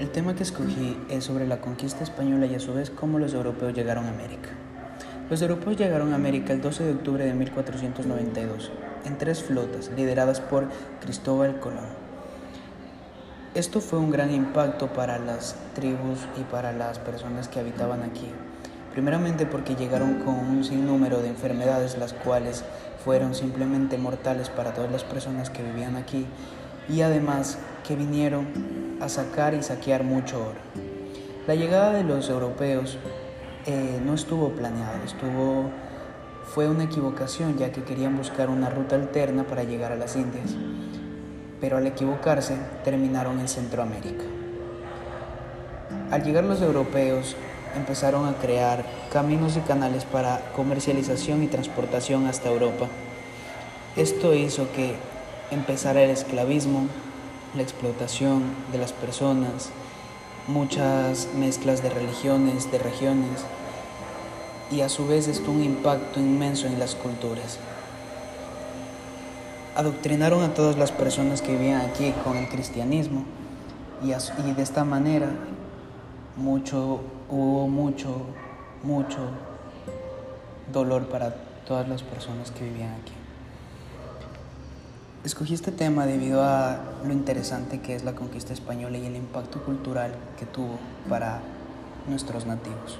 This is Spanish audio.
El tema que escogí es sobre la conquista española y a su vez cómo los europeos llegaron a América. Los europeos llegaron a América el 12 de octubre de 1492 en tres flotas lideradas por Cristóbal Colón. Esto fue un gran impacto para las tribus y para las personas que habitaban aquí. Primeramente porque llegaron con un sinnúmero de enfermedades las cuales fueron simplemente mortales para todas las personas que vivían aquí y además que vinieron a sacar y saquear mucho oro. La llegada de los europeos eh, no estuvo planeada, estuvo, fue una equivocación ya que querían buscar una ruta alterna para llegar a las Indias pero al equivocarse terminaron en Centroamérica. Al llegar los europeos empezaron a crear caminos y canales para comercialización y transportación hasta Europa. Esto hizo que empezara el esclavismo, la explotación de las personas, muchas mezclas de religiones, de regiones, y a su vez esto un impacto inmenso en las culturas adoctrinaron a todas las personas que vivían aquí con el cristianismo y, y de esta manera mucho, hubo mucho, mucho dolor para todas las personas que vivían aquí. Escogí este tema debido a lo interesante que es la conquista española y el impacto cultural que tuvo para nuestros nativos.